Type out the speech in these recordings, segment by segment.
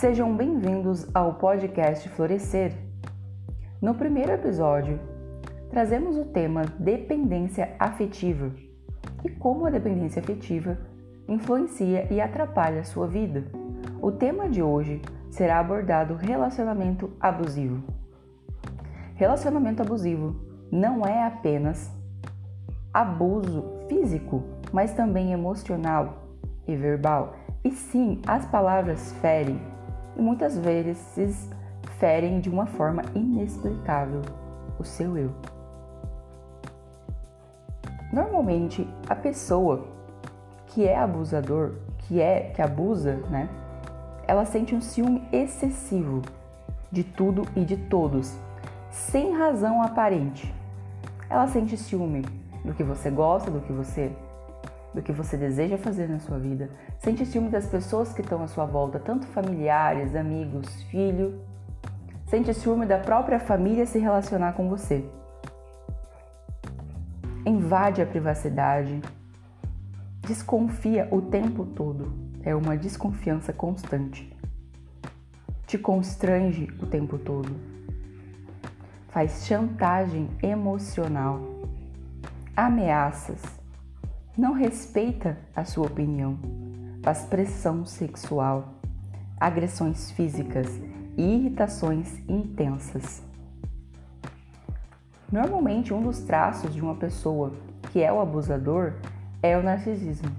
Sejam bem-vindos ao podcast Florescer. No primeiro episódio, trazemos o tema dependência afetiva e como a dependência afetiva influencia e atrapalha a sua vida. O tema de hoje será abordado relacionamento abusivo. Relacionamento abusivo não é apenas abuso físico, mas também emocional e verbal. E sim, as palavras ferem e muitas vezes ferem de uma forma inexplicável o seu eu. Normalmente, a pessoa que é abusador, que é que abusa, né? Ela sente um ciúme excessivo de tudo e de todos, sem razão aparente. Ela sente ciúme do que você gosta, do que você do que você deseja fazer na sua vida. Sente ciúme das pessoas que estão à sua volta, tanto familiares, amigos, filho. Sente ciúme da própria família se relacionar com você. Invade a privacidade. Desconfia o tempo todo. É uma desconfiança constante. Te constrange o tempo todo. Faz chantagem emocional. Ameaças não respeita a sua opinião, faz pressão sexual, agressões físicas e irritações intensas. Normalmente, um dos traços de uma pessoa que é o abusador é o narcisismo.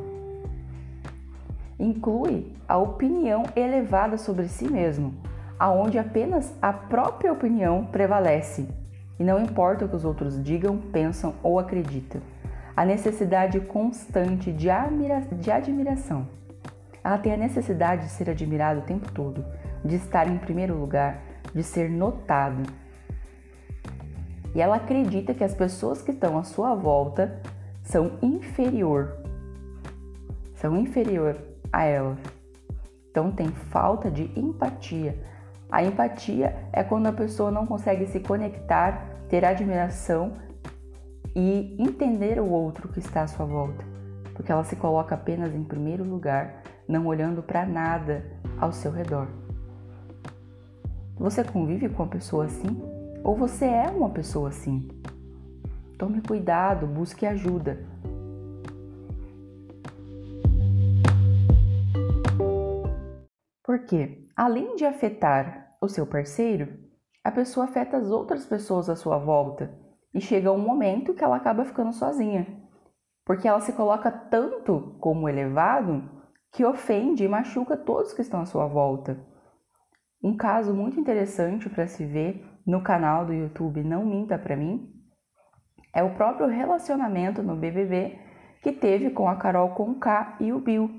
Inclui a opinião elevada sobre si mesmo, aonde apenas a própria opinião prevalece e não importa o que os outros digam, pensam ou acreditam a necessidade constante de, admira de admiração. Ela tem a necessidade de ser admirada o tempo todo, de estar em primeiro lugar, de ser notada. E ela acredita que as pessoas que estão à sua volta são inferior. São inferior a ela. Então tem falta de empatia. A empatia é quando a pessoa não consegue se conectar, ter admiração e entender o outro que está à sua volta, porque ela se coloca apenas em primeiro lugar, não olhando para nada ao seu redor. Você convive com uma pessoa assim? Ou você é uma pessoa assim? Tome cuidado, busque ajuda. Porque, além de afetar o seu parceiro, a pessoa afeta as outras pessoas à sua volta e chega um momento que ela acaba ficando sozinha, porque ela se coloca tanto como elevado que ofende e machuca todos que estão à sua volta. Um caso muito interessante para se ver no canal do YouTube Não Minta Pra Mim é o próprio relacionamento no BBB que teve com a Carol Conká e o Bill.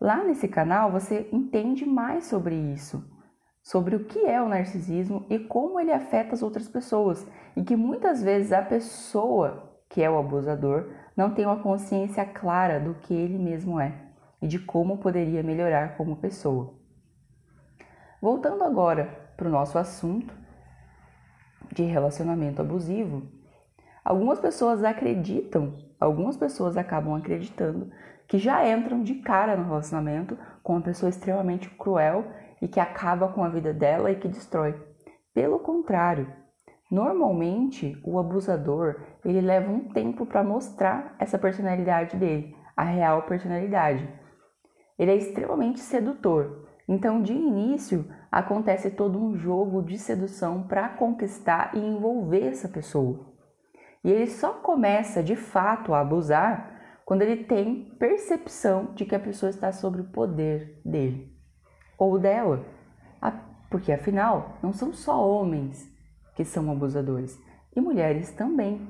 Lá nesse canal você entende mais sobre isso sobre o que é o narcisismo e como ele afeta as outras pessoas, e que muitas vezes a pessoa que é o abusador não tem uma consciência clara do que ele mesmo é e de como poderia melhorar como pessoa. Voltando agora para o nosso assunto de relacionamento abusivo, algumas pessoas acreditam, algumas pessoas acabam acreditando que já entram de cara no relacionamento com uma pessoa extremamente cruel e que acaba com a vida dela e que destrói. Pelo contrário, normalmente o abusador ele leva um tempo para mostrar essa personalidade dele, a real personalidade. Ele é extremamente sedutor. Então, de início, acontece todo um jogo de sedução para conquistar e envolver essa pessoa. E ele só começa de fato a abusar quando ele tem percepção de que a pessoa está sob o poder dele ou dela. Porque afinal, não são só homens que são abusadores, e mulheres também.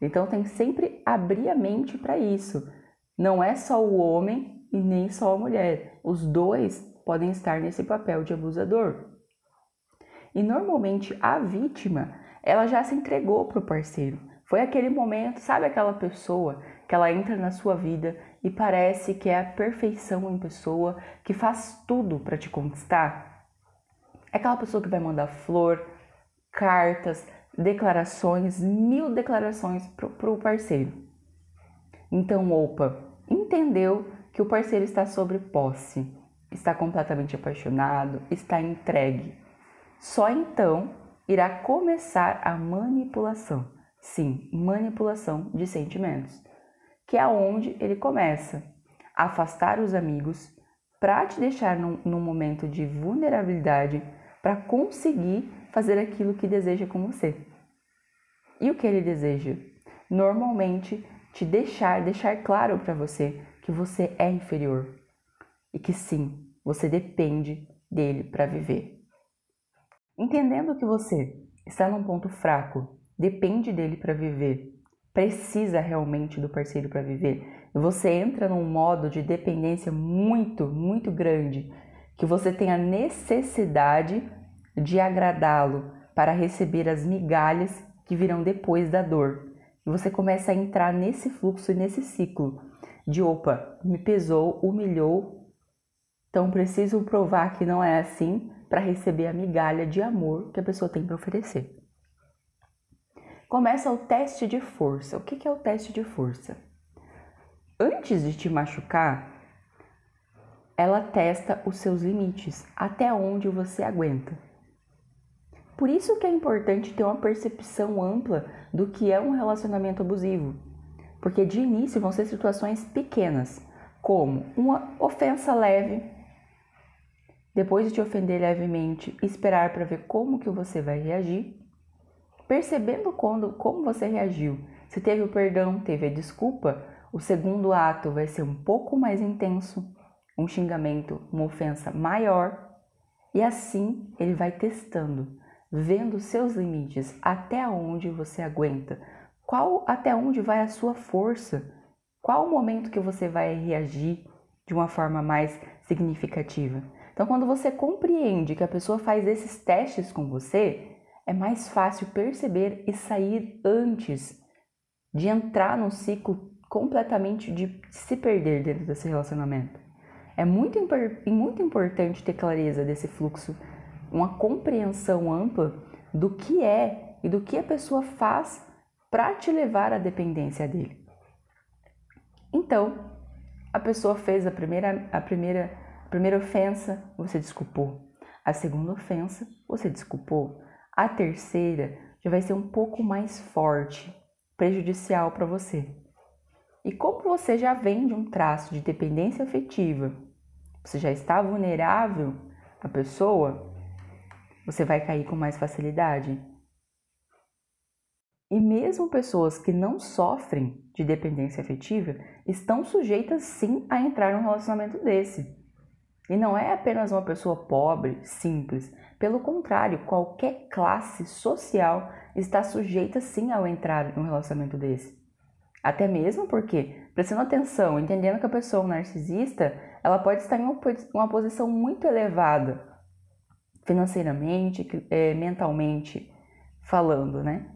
Então tem que sempre abrir a mente para isso. Não é só o homem e nem só a mulher. Os dois podem estar nesse papel de abusador. E normalmente a vítima, ela já se entregou pro parceiro. Foi aquele momento, sabe aquela pessoa que ela entra na sua vida e parece que é a perfeição em pessoa, que faz tudo para te conquistar? É aquela pessoa que vai mandar flor, cartas, declarações, mil declarações para o parceiro. Então, opa, entendeu que o parceiro está sobre posse, está completamente apaixonado, está entregue. Só então irá começar a manipulação. Sim, manipulação de sentimentos, que é onde ele começa a afastar os amigos para te deixar num, num momento de vulnerabilidade para conseguir fazer aquilo que deseja com você. E o que ele deseja? Normalmente te deixar, deixar claro para você que você é inferior e que sim, você depende dele para viver. Entendendo que você está num ponto fraco, depende dele para viver, precisa realmente do parceiro para viver, você entra num modo de dependência muito, muito grande, que você tem a necessidade de agradá-lo para receber as migalhas que virão depois da dor. E você começa a entrar nesse fluxo e nesse ciclo de opa, me pesou, humilhou, então preciso provar que não é assim para receber a migalha de amor que a pessoa tem para oferecer. Começa o teste de força. O que é o teste de força? Antes de te machucar, ela testa os seus limites, até onde você aguenta. Por isso que é importante ter uma percepção ampla do que é um relacionamento abusivo. Porque de início vão ser situações pequenas, como uma ofensa leve, depois de te ofender levemente, esperar para ver como que você vai reagir, percebendo quando, como você reagiu. Se teve o perdão, teve a desculpa, o segundo ato vai ser um pouco mais intenso, um xingamento, uma ofensa maior, e assim ele vai testando vendo seus limites, até onde você aguenta, qual até onde vai a sua força, qual o momento que você vai reagir de uma forma mais significativa. Então, quando você compreende que a pessoa faz esses testes com você, é mais fácil perceber e sair antes de entrar num ciclo completamente de se perder dentro desse relacionamento. É muito, muito importante ter clareza desse fluxo uma compreensão ampla do que é e do que a pessoa faz para te levar à dependência dele. Então, a pessoa fez a primeira, a primeira, a primeira ofensa, você desculpou. A segunda ofensa, você desculpou. A terceira já vai ser um pouco mais forte, prejudicial para você. E como você já vem de um traço de dependência afetiva, você já está vulnerável à pessoa, você vai cair com mais facilidade. E mesmo pessoas que não sofrem de dependência afetiva estão sujeitas sim a entrar num relacionamento desse. E não é apenas uma pessoa pobre, simples. Pelo contrário, qualquer classe social está sujeita sim ao entrar num relacionamento desse. Até mesmo porque, prestando atenção, entendendo que a pessoa narcisista, ela pode estar em uma posição muito elevada financeiramente, é, mentalmente falando, né?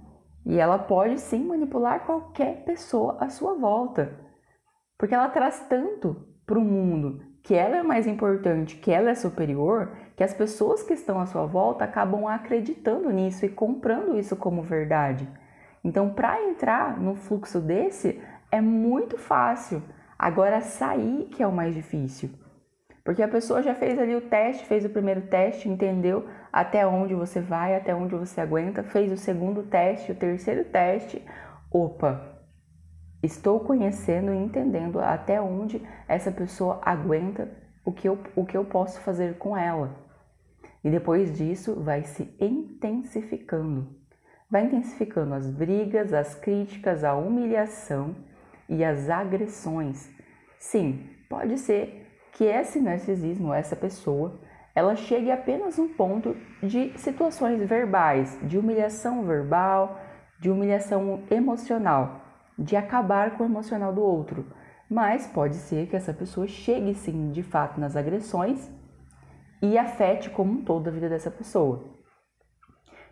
E ela pode sim manipular qualquer pessoa à sua volta, porque ela traz tanto para o mundo que ela é mais importante, que ela é superior, que as pessoas que estão à sua volta acabam acreditando nisso e comprando isso como verdade. Então, para entrar no fluxo desse é muito fácil. Agora, sair que é o mais difícil. Porque a pessoa já fez ali o teste, fez o primeiro teste, entendeu até onde você vai, até onde você aguenta, fez o segundo teste, o terceiro teste. Opa, estou conhecendo e entendendo até onde essa pessoa aguenta o que eu, o que eu posso fazer com ela. E depois disso vai se intensificando. Vai intensificando as brigas, as críticas, a humilhação e as agressões. Sim, pode ser que esse narcisismo, essa pessoa, ela chegue apenas um ponto de situações verbais, de humilhação verbal, de humilhação emocional, de acabar com o emocional do outro. Mas pode ser que essa pessoa chegue sim, de fato, nas agressões e afete como um todo a vida dessa pessoa.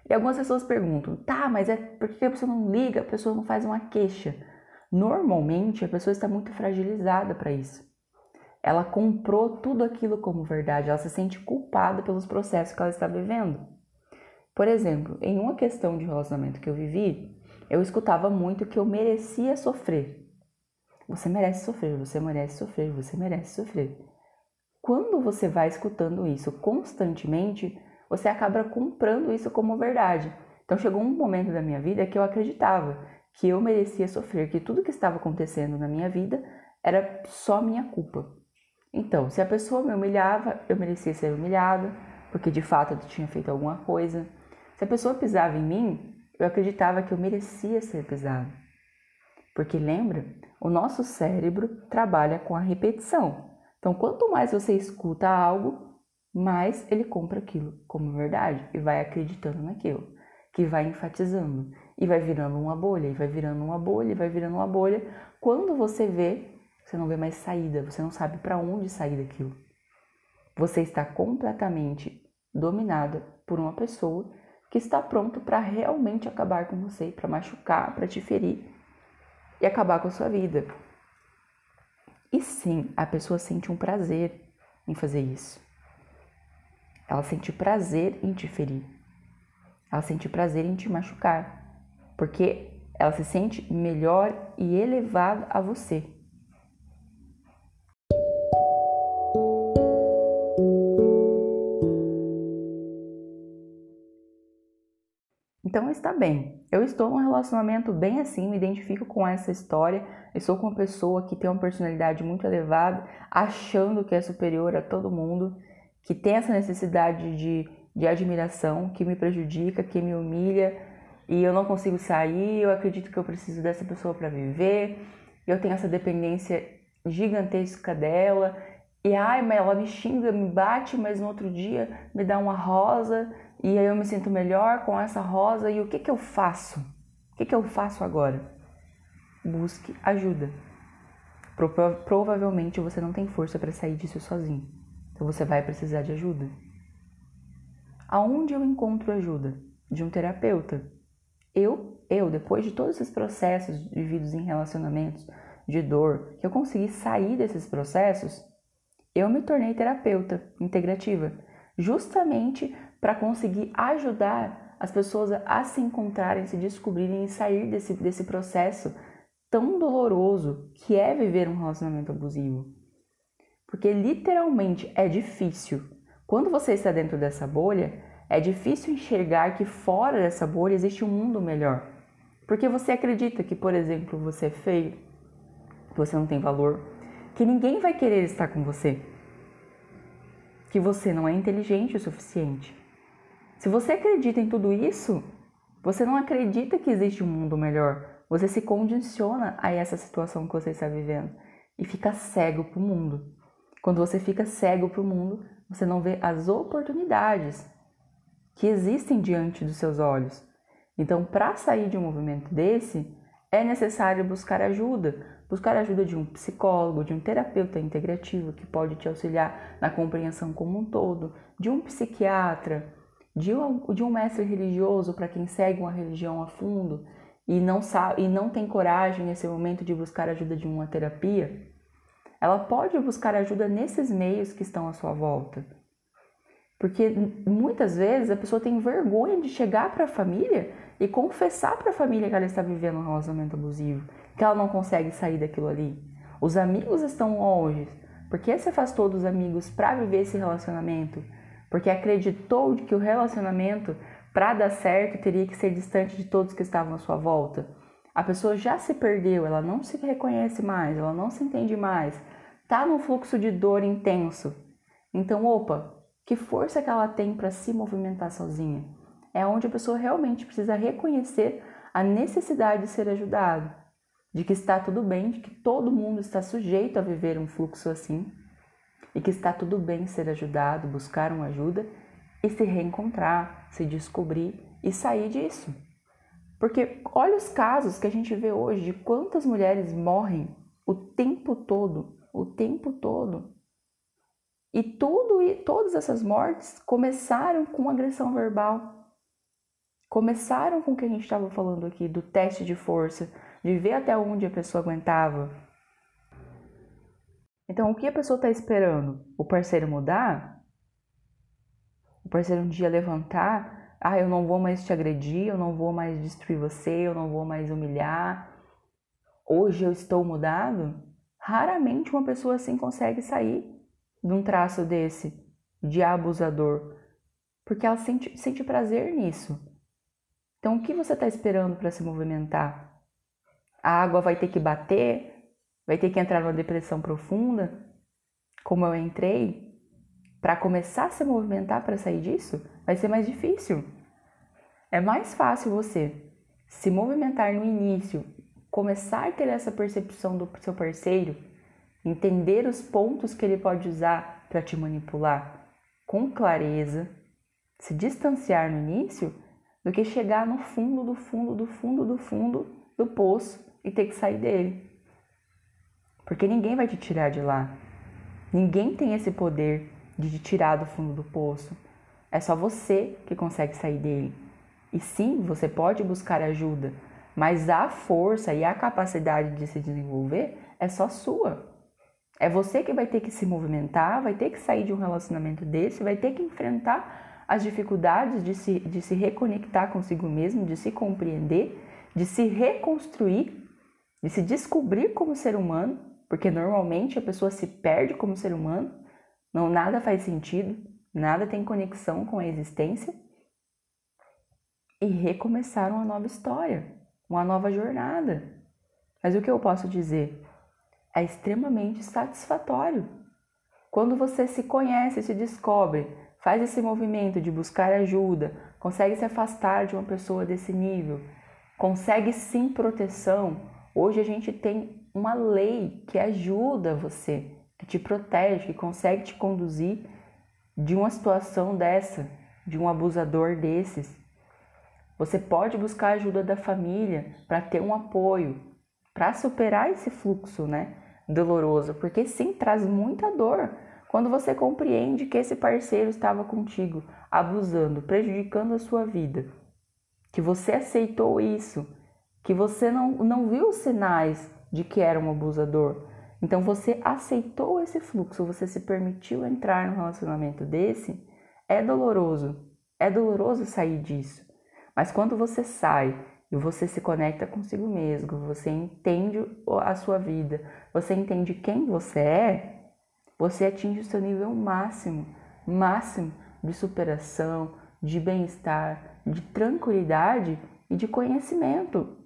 E algumas pessoas perguntam: tá, mas é por que a pessoa não liga, a pessoa não faz uma queixa? Normalmente a pessoa está muito fragilizada para isso. Ela comprou tudo aquilo como verdade, ela se sente culpada pelos processos que ela está vivendo. Por exemplo, em uma questão de relacionamento que eu vivi, eu escutava muito que eu merecia sofrer. Você merece sofrer, você merece sofrer, você merece sofrer. quando você vai escutando isso constantemente, você acaba comprando isso como verdade. Então chegou um momento da minha vida que eu acreditava que eu merecia sofrer, que tudo que estava acontecendo na minha vida era só minha culpa. Então, se a pessoa me humilhava, eu merecia ser humilhada, porque de fato eu tinha feito alguma coisa. Se a pessoa pisava em mim, eu acreditava que eu merecia ser pisado. Porque lembra, o nosso cérebro trabalha com a repetição. Então, quanto mais você escuta algo, mais ele compra aquilo como verdade e vai acreditando naquilo, que vai enfatizando e vai virando uma bolha, e vai virando uma bolha, e vai virando uma bolha. Quando você vê, você não vê mais saída, você não sabe para onde sair daquilo. Você está completamente dominada por uma pessoa que está pronto para realmente acabar com você, para machucar, para te ferir e acabar com a sua vida. E sim, a pessoa sente um prazer em fazer isso. Ela sente prazer em te ferir. Ela sente prazer em te machucar. Porque ela se sente melhor e elevada a você. Então está bem. Eu estou num relacionamento bem assim, me identifico com essa história. Eu sou com uma pessoa que tem uma personalidade muito elevada, achando que é superior a todo mundo, que tem essa necessidade de, de admiração, que me prejudica, que me humilha, e eu não consigo sair. Eu acredito que eu preciso dessa pessoa para viver. Eu tenho essa dependência gigantesca dela. E ai, mas ela me xinga, me bate, mas no outro dia me dá uma rosa e aí eu me sinto melhor com essa rosa e o que, que eu faço? O que, que eu faço agora? Busque ajuda. Pro provavelmente você não tem força para sair disso sozinho. Então você vai precisar de ajuda. Aonde eu encontro ajuda? De um terapeuta. Eu, eu, depois de todos esses processos vividos em relacionamentos de dor, que eu consegui sair desses processos, eu me tornei terapeuta integrativa, justamente para conseguir ajudar as pessoas a se encontrarem, se descobrirem e sair desse, desse processo tão doloroso que é viver um relacionamento abusivo. Porque literalmente é difícil. Quando você está dentro dessa bolha, é difícil enxergar que fora dessa bolha existe um mundo melhor. Porque você acredita que, por exemplo, você é feio, que você não tem valor, que ninguém vai querer estar com você, que você não é inteligente o suficiente, se você acredita em tudo isso, você não acredita que existe um mundo melhor. Você se condiciona a essa situação que você está vivendo e fica cego para o mundo. Quando você fica cego para o mundo, você não vê as oportunidades que existem diante dos seus olhos. Então, para sair de um movimento desse, é necessário buscar ajuda, buscar ajuda de um psicólogo, de um terapeuta integrativo que pode te auxiliar na compreensão como um todo, de um psiquiatra, de um, de um mestre religioso para quem segue uma religião a fundo e não sabe e não tem coragem nesse momento de buscar ajuda de uma terapia, ela pode buscar ajuda nesses meios que estão à sua volta. Porque muitas vezes a pessoa tem vergonha de chegar para a família e confessar para a família que ela está vivendo um relacionamento abusivo, que ela não consegue sair daquilo ali. Os amigos estão longe. Por que você afastou dos amigos para viver esse relacionamento? Porque acreditou que o relacionamento, para dar certo, teria que ser distante de todos que estavam à sua volta. A pessoa já se perdeu, ela não se reconhece mais, ela não se entende mais, tá num fluxo de dor intenso. Então, opa, que força que ela tem para se movimentar sozinha? É onde a pessoa realmente precisa reconhecer a necessidade de ser ajudado, de que está tudo bem, de que todo mundo está sujeito a viver um fluxo assim e que está tudo bem ser ajudado, buscar uma ajuda e se reencontrar, se descobrir e sair disso. Porque olha os casos que a gente vê hoje de quantas mulheres morrem o tempo todo, o tempo todo. E tudo e todas essas mortes começaram com agressão verbal. Começaram com o que a gente estava falando aqui do teste de força, de ver até onde a pessoa aguentava, então, o que a pessoa está esperando? O parceiro mudar? O parceiro um dia levantar? Ah, eu não vou mais te agredir, eu não vou mais destruir você, eu não vou mais humilhar. Hoje eu estou mudado? Raramente uma pessoa assim consegue sair de um traço desse de abusador? Porque ela sente, sente prazer nisso. Então, o que você está esperando para se movimentar? A água vai ter que bater? Vai ter que entrar numa depressão profunda? Como eu entrei? Para começar a se movimentar para sair disso, vai ser mais difícil. É mais fácil você se movimentar no início, começar a ter essa percepção do seu parceiro, entender os pontos que ele pode usar para te manipular com clareza, se distanciar no início, do que chegar no fundo do fundo do fundo do fundo do poço e ter que sair dele. Porque ninguém vai te tirar de lá. Ninguém tem esse poder de te tirar do fundo do poço. É só você que consegue sair dele. E sim, você pode buscar ajuda, mas a força e a capacidade de se desenvolver é só sua. É você que vai ter que se movimentar, vai ter que sair de um relacionamento desse, vai ter que enfrentar as dificuldades de se, de se reconectar consigo mesmo, de se compreender, de se reconstruir, de se descobrir como ser humano, porque normalmente a pessoa se perde como ser humano, não nada faz sentido, nada tem conexão com a existência, e recomeçar uma nova história, uma nova jornada. Mas o que eu posso dizer? É extremamente satisfatório. Quando você se conhece, se descobre, faz esse movimento de buscar ajuda, consegue se afastar de uma pessoa desse nível, consegue sim proteção. Hoje a gente tem uma lei que ajuda você, que te protege, que consegue te conduzir de uma situação dessa, de um abusador desses. Você pode buscar ajuda da família para ter um apoio, para superar esse fluxo, né, doloroso, porque sim traz muita dor. Quando você compreende que esse parceiro estava contigo, abusando, prejudicando a sua vida, que você aceitou isso, que você não, não viu os sinais de que era um abusador, então você aceitou esse fluxo, você se permitiu entrar num relacionamento desse, é doloroso, é doloroso sair disso. Mas quando você sai e você se conecta consigo mesmo, você entende a sua vida, você entende quem você é, você atinge o seu nível máximo, máximo de superação, de bem-estar, de tranquilidade e de conhecimento.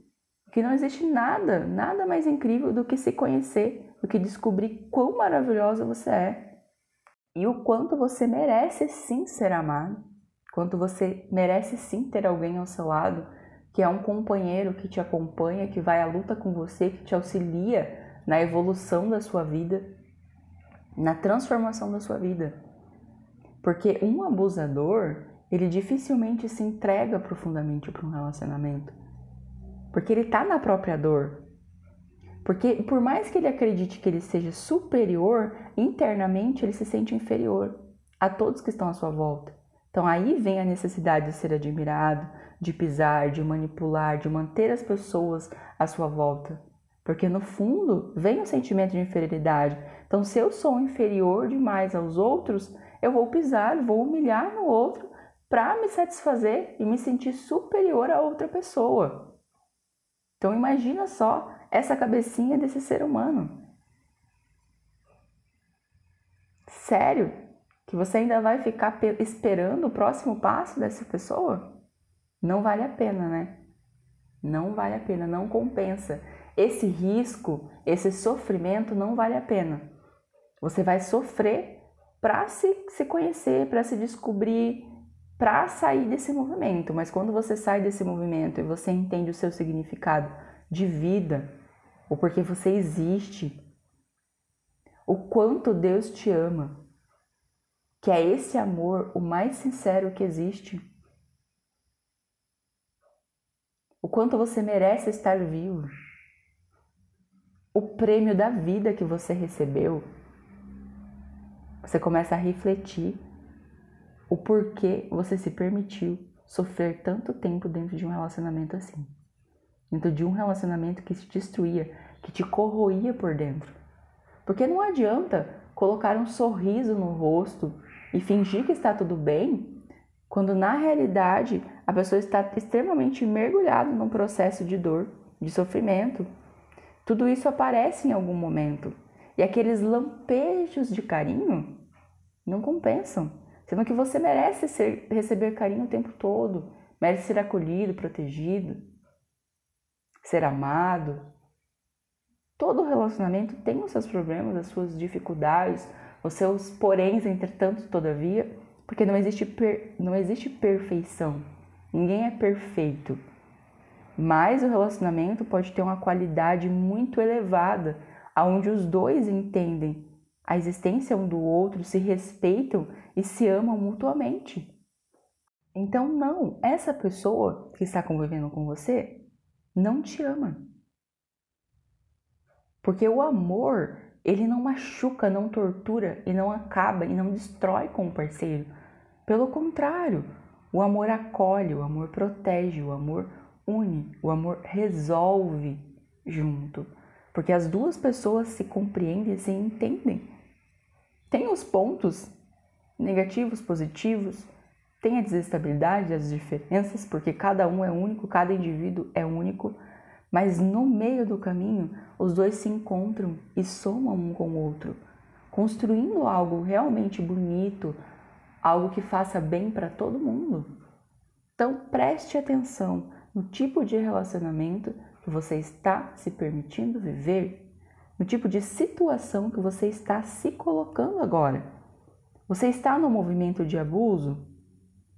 Que não existe nada, nada mais incrível do que se conhecer, do que descobrir quão maravilhosa você é e o quanto você merece sim ser amado, quanto você merece sim ter alguém ao seu lado que é um companheiro que te acompanha, que vai à luta com você, que te auxilia na evolução da sua vida na transformação da sua vida. Porque um abusador, ele dificilmente se entrega profundamente para um relacionamento. Porque ele está na própria dor. Porque por mais que ele acredite que ele seja superior, internamente ele se sente inferior a todos que estão à sua volta. Então aí vem a necessidade de ser admirado, de pisar, de manipular, de manter as pessoas à sua volta. Porque no fundo vem o sentimento de inferioridade. Então, se eu sou inferior demais aos outros, eu vou pisar, vou humilhar no outro para me satisfazer e me sentir superior a outra pessoa. Então, imagina só essa cabecinha desse ser humano. Sério? Que você ainda vai ficar esperando o próximo passo dessa pessoa? Não vale a pena, né? Não vale a pena, não compensa esse risco, esse sofrimento não vale a pena. Você vai sofrer para se, se conhecer, para se descobrir, para sair desse movimento. Mas quando você sai desse movimento e você entende o seu significado de vida, o porquê você existe, o quanto Deus te ama, que é esse amor o mais sincero que existe. O quanto você merece estar vivo o prêmio da vida que você recebeu, você começa a refletir o porquê você se permitiu sofrer tanto tempo dentro de um relacionamento assim. Dentro de um relacionamento que te destruía, que te corroía por dentro. Porque não adianta colocar um sorriso no rosto e fingir que está tudo bem, quando na realidade a pessoa está extremamente mergulhada num processo de dor, de sofrimento, tudo isso aparece em algum momento. E aqueles lampejos de carinho Não compensam. Sendo que você merece ser, receber carinho o tempo todo, merece ser acolhido, protegido, ser amado. Todo relacionamento tem os seus problemas, as suas dificuldades, os seus poréns, entretanto, todavia, porque não existe, per, não existe perfeição. Ninguém é perfeito. Mas o relacionamento pode ter uma qualidade muito elevada, onde os dois entendem a existência um do outro, se respeitam e se amam mutuamente. Então, não, essa pessoa que está convivendo com você não te ama. Porque o amor, ele não machuca, não tortura e não acaba e não destrói com o parceiro. Pelo contrário, o amor acolhe, o amor protege, o amor une, o amor resolve junto. Porque as duas pessoas se compreendem e se entendem. Tem os pontos negativos, positivos, tem a desestabilidade, as diferenças, porque cada um é único, cada indivíduo é único, mas no meio do caminho os dois se encontram e somam um com o outro, construindo algo realmente bonito, algo que faça bem para todo mundo. Então preste atenção no tipo de relacionamento que você está se permitindo viver, no tipo de situação que você está se colocando agora. Você está no movimento de abuso?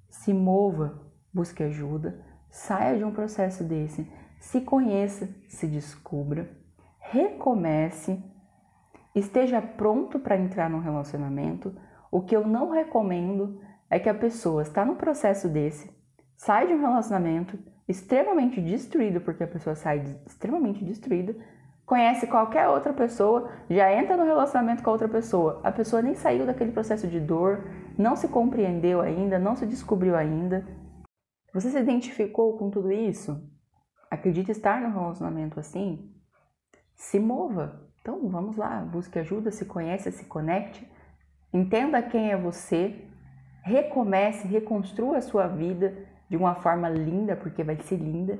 Se mova, busque ajuda, saia de um processo desse, se conheça, se descubra, recomece, esteja pronto para entrar num relacionamento. O que eu não recomendo é que a pessoa está num processo desse, sai de um relacionamento, extremamente destruído, porque a pessoa sai extremamente destruída, conhece qualquer outra pessoa, já entra no relacionamento com outra pessoa. A pessoa nem saiu daquele processo de dor, não se compreendeu ainda, não se descobriu ainda. Você se identificou com tudo isso? Acredita estar no relacionamento assim? Se mova. Então vamos lá, busque ajuda, se conhece, se conecte, entenda quem é você, recomece, reconstrua a sua vida de uma forma linda, porque vai ser linda,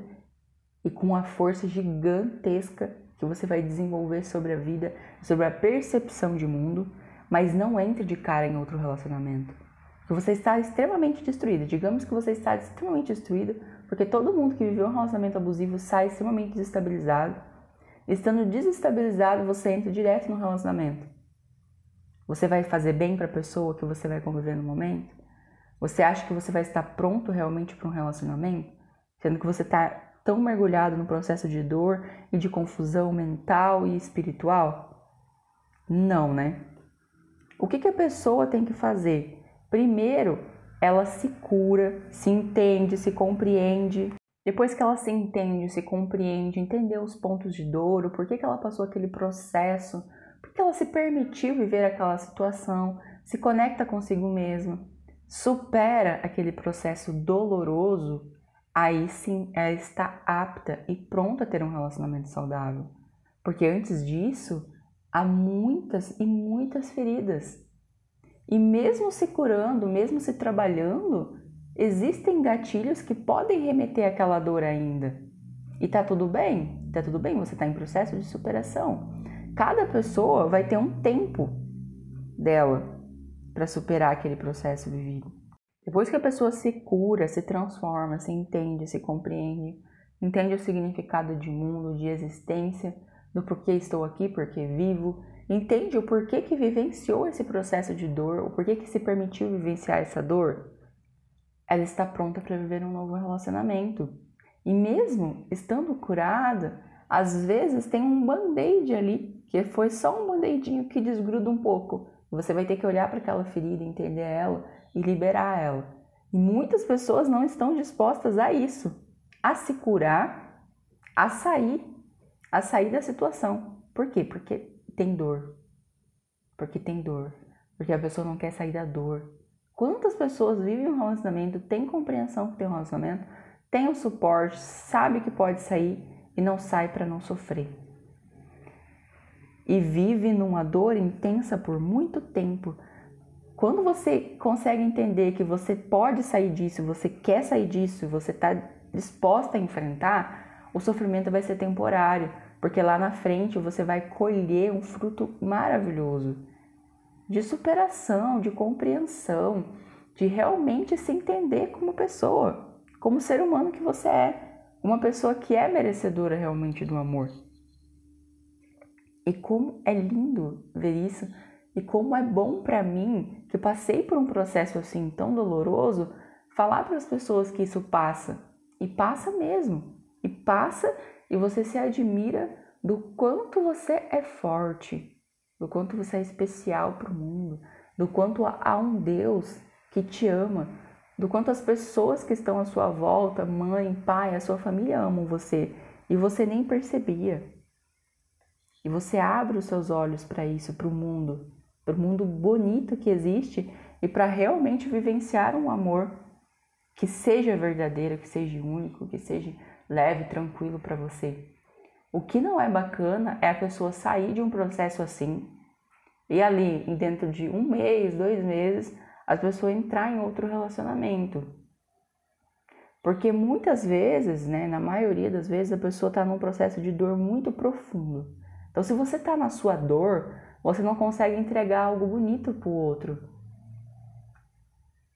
e com uma força gigantesca que você vai desenvolver sobre a vida, sobre a percepção de mundo, mas não entre de cara em outro relacionamento. Que você está extremamente destruída. Digamos que você está extremamente destruída, porque todo mundo que viveu um relacionamento abusivo sai extremamente desestabilizado. Estando desestabilizado, você entra direto no relacionamento. Você vai fazer bem para a pessoa que você vai conviver no momento? Você acha que você vai estar pronto realmente para um relacionamento? Sendo que você está tão mergulhado no processo de dor e de confusão mental e espiritual? Não, né? O que, que a pessoa tem que fazer? Primeiro, ela se cura, se entende, se compreende. Depois que ela se entende, se compreende, entendeu os pontos de dor, o porquê que ela passou aquele processo, porque ela se permitiu viver aquela situação, se conecta consigo mesma supera aquele processo doloroso, aí sim ela está apta e pronta a ter um relacionamento saudável. Porque antes disso, há muitas e muitas feridas. E mesmo se curando, mesmo se trabalhando, existem gatilhos que podem remeter àquela dor ainda. E tá tudo bem? Tá tudo bem, você está em processo de superação. Cada pessoa vai ter um tempo dela para superar aquele processo vivido. Depois que a pessoa se cura, se transforma, se entende, se compreende, entende o significado de mundo, de existência, do porquê estou aqui, porquê vivo, entende o porquê que vivenciou esse processo de dor, o porquê que se permitiu vivenciar essa dor, ela está pronta para viver um novo relacionamento. E mesmo estando curada, às vezes tem um band-aid ali, que foi só um band-aidinho que desgruda um pouco, você vai ter que olhar para aquela ferida, entender ela e liberar ela. E muitas pessoas não estão dispostas a isso, a se curar, a sair, a sair da situação. Por quê? Porque tem dor. Porque tem dor. Porque a pessoa não quer sair da dor. Quantas pessoas vivem um relacionamento, têm compreensão que tem um relacionamento, tem o suporte, sabe que pode sair e não sai para não sofrer e vive numa dor intensa por muito tempo. Quando você consegue entender que você pode sair disso, você quer sair disso, você está disposta a enfrentar, o sofrimento vai ser temporário, porque lá na frente você vai colher um fruto maravilhoso. de superação, de compreensão, de realmente se entender como pessoa, como ser humano que você é, uma pessoa que é merecedora realmente do amor. E como é lindo ver isso e como é bom para mim, que passei por um processo assim tão doloroso, falar para as pessoas que isso passa. E passa mesmo. E passa e você se admira do quanto você é forte, do quanto você é especial para o mundo, do quanto há um Deus que te ama, do quanto as pessoas que estão à sua volta, mãe, pai, a sua família amam você e você nem percebia. E você abre os seus olhos para isso, para o mundo, para o mundo bonito que existe e para realmente vivenciar um amor que seja verdadeiro, que seja único, que seja leve, tranquilo para você. O que não é bacana é a pessoa sair de um processo assim e ali, dentro de um mês, dois meses, a pessoa entrar em outro relacionamento. Porque muitas vezes, né, na maioria das vezes, a pessoa está num processo de dor muito profundo. Então, se você está na sua dor, você não consegue entregar algo bonito para o outro.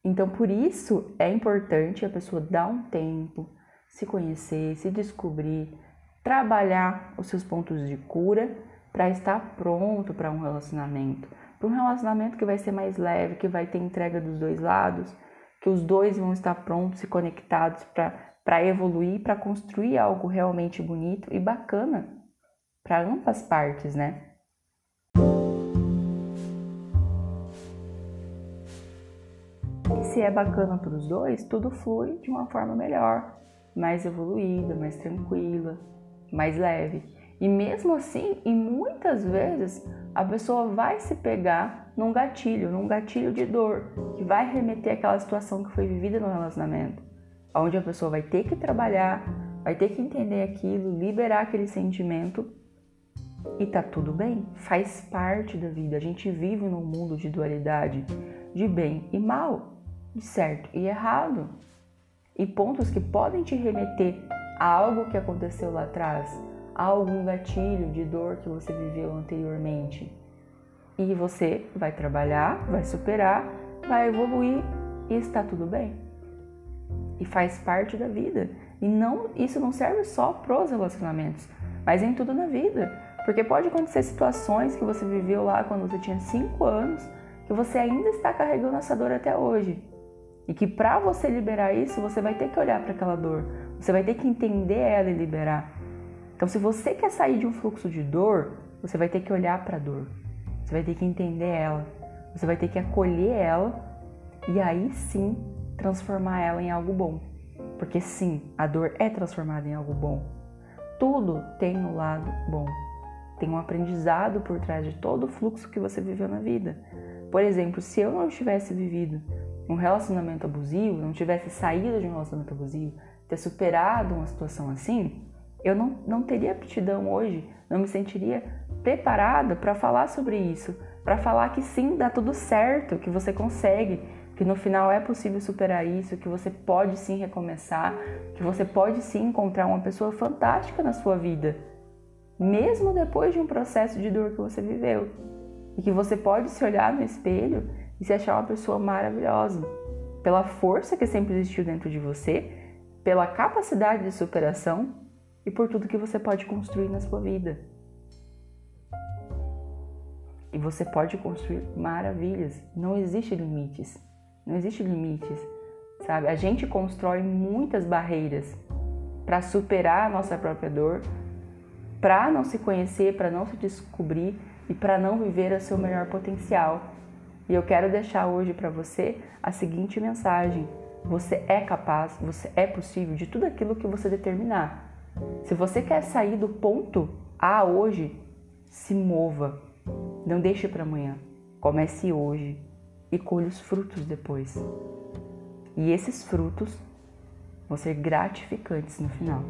Então, por isso é importante a pessoa dar um tempo, se conhecer, se descobrir, trabalhar os seus pontos de cura para estar pronto para um relacionamento. Para um relacionamento que vai ser mais leve, que vai ter entrega dos dois lados, que os dois vão estar prontos e conectados para evoluir, para construir algo realmente bonito e bacana para ambas partes, né? se é bacana para os dois, tudo flui de uma forma melhor, mais evoluída, mais tranquila, mais leve. E mesmo assim, e muitas vezes, a pessoa vai se pegar num gatilho, num gatilho de dor, que vai remeter àquela situação que foi vivida no relacionamento, onde a pessoa vai ter que trabalhar, vai ter que entender aquilo, liberar aquele sentimento e tá tudo bem, faz parte da vida. A gente vive num mundo de dualidade, de bem e mal de certo e errado, e pontos que podem te remeter a algo que aconteceu lá atrás, a algum gatilho de dor que você viveu anteriormente. E você vai trabalhar, vai superar, vai evoluir e está tudo bem. E faz parte da vida. E não, isso não serve só para os relacionamentos, mas em tudo na vida. Porque pode acontecer situações que você viveu lá quando você tinha 5 anos, que você ainda está carregando essa dor até hoje. E que para você liberar isso, você vai ter que olhar para aquela dor, você vai ter que entender ela e liberar. Então, se você quer sair de um fluxo de dor, você vai ter que olhar para a dor, você vai ter que entender ela, você vai ter que acolher ela e aí sim transformar ela em algo bom. Porque sim, a dor é transformada em algo bom. Tudo tem um lado bom. Tem um aprendizado por trás de todo o fluxo que você viveu na vida. Por exemplo, se eu não tivesse vivido um relacionamento abusivo, não tivesse saído de um relacionamento abusivo, ter superado uma situação assim, eu não, não teria aptidão hoje, não me sentiria preparada para falar sobre isso, para falar que sim, dá tudo certo, que você consegue, que no final é possível superar isso, que você pode sim recomeçar, que você pode sim encontrar uma pessoa fantástica na sua vida, mesmo depois de um processo de dor que você viveu. E que você pode se olhar no espelho e se achar uma pessoa maravilhosa, pela força que sempre existiu dentro de você, pela capacidade de superação e por tudo que você pode construir na sua vida. E você pode construir maravilhas. Não existe limites. Não existe limites, sabe? A gente constrói muitas barreiras para superar a nossa própria dor, para não se conhecer, para não se descobrir e para não viver o seu melhor potencial. E eu quero deixar hoje para você a seguinte mensagem: você é capaz, você é possível de tudo aquilo que você determinar. Se você quer sair do ponto A hoje, se mova. Não deixe para amanhã. Comece hoje e colhe os frutos depois. E esses frutos vão ser gratificantes no final.